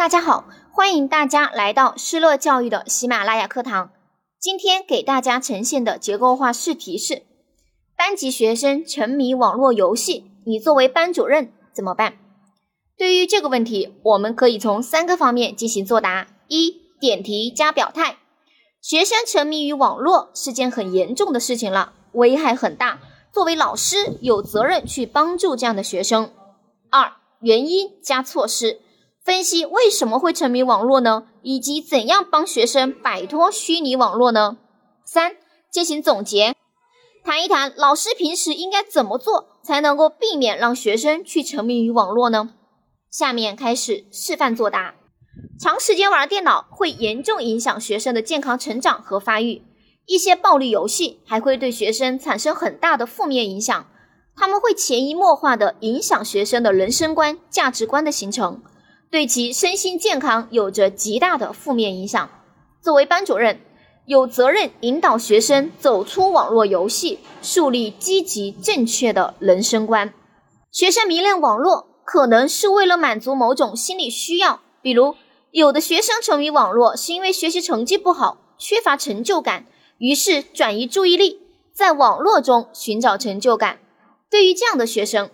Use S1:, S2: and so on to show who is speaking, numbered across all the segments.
S1: 大家好，欢迎大家来到施乐教育的喜马拉雅课堂。今天给大家呈现的结构化试题是：班级学生沉迷网络游戏，你作为班主任怎么办？对于这个问题，我们可以从三个方面进行作答：一、点题加表态。学生沉迷于网络是件很严重的事情了，危害很大。作为老师，有责任去帮助这样的学生。二、原因加措施，分析为什么会沉迷网络呢？以及怎样帮学生摆脱虚拟网络呢？三、进行总结，谈一谈老师平时应该怎么做，才能够避免让学生去沉迷于网络呢？下面开始示范作答。长时间玩电脑会严重影响学生的健康成长和发育。一些暴力游戏还会对学生产生很大的负面影响，他们会潜移默化地影响学生的人生观、价值观的形成，对其身心健康有着极大的负面影响。作为班主任，有责任引导学生走出网络游戏，树立积极正确的人生观。学生迷恋网络，可能是为了满足某种心理需要，比如有的学生沉迷网络是因为学习成绩不好，缺乏成就感。于是转移注意力，在网络中寻找成就感。对于这样的学生，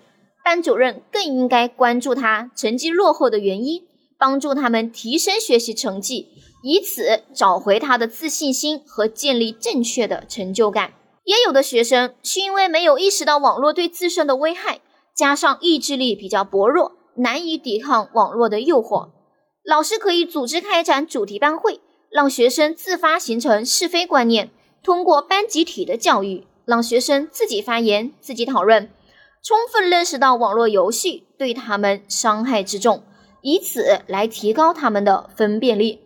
S1: 班主任更应该关注他成绩落后的原因，帮助他们提升学习成绩，以此找回他的自信心和建立正确的成就感。也有的学生是因为没有意识到网络对自身的危害，加上意志力比较薄弱，难以抵抗网络的诱惑。老师可以组织开展主题班会，让学生自发形成是非观念。通过班集体的教育，让学生自己发言、自己讨论，充分认识到网络游戏对他们伤害之重，以此来提高他们的分辨力。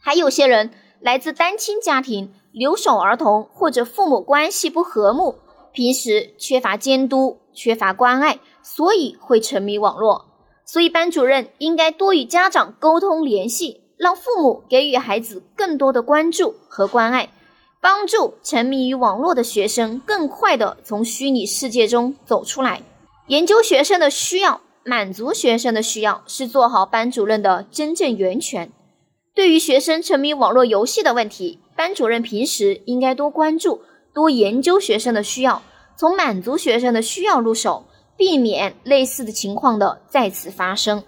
S1: 还有些人来自单亲家庭、留守儿童或者父母关系不和睦，平时缺乏监督、缺乏关爱，所以会沉迷网络。所以班主任应该多与家长沟通联系，让父母给予孩子更多的关注和关爱。帮助沉迷于网络的学生更快地从虚拟世界中走出来。研究学生的需要，满足学生的需要，是做好班主任的真正源泉。对于学生沉迷网络游戏的问题，班主任平时应该多关注、多研究学生的需要，从满足学生的需要入手，避免类似的情况的再次发生。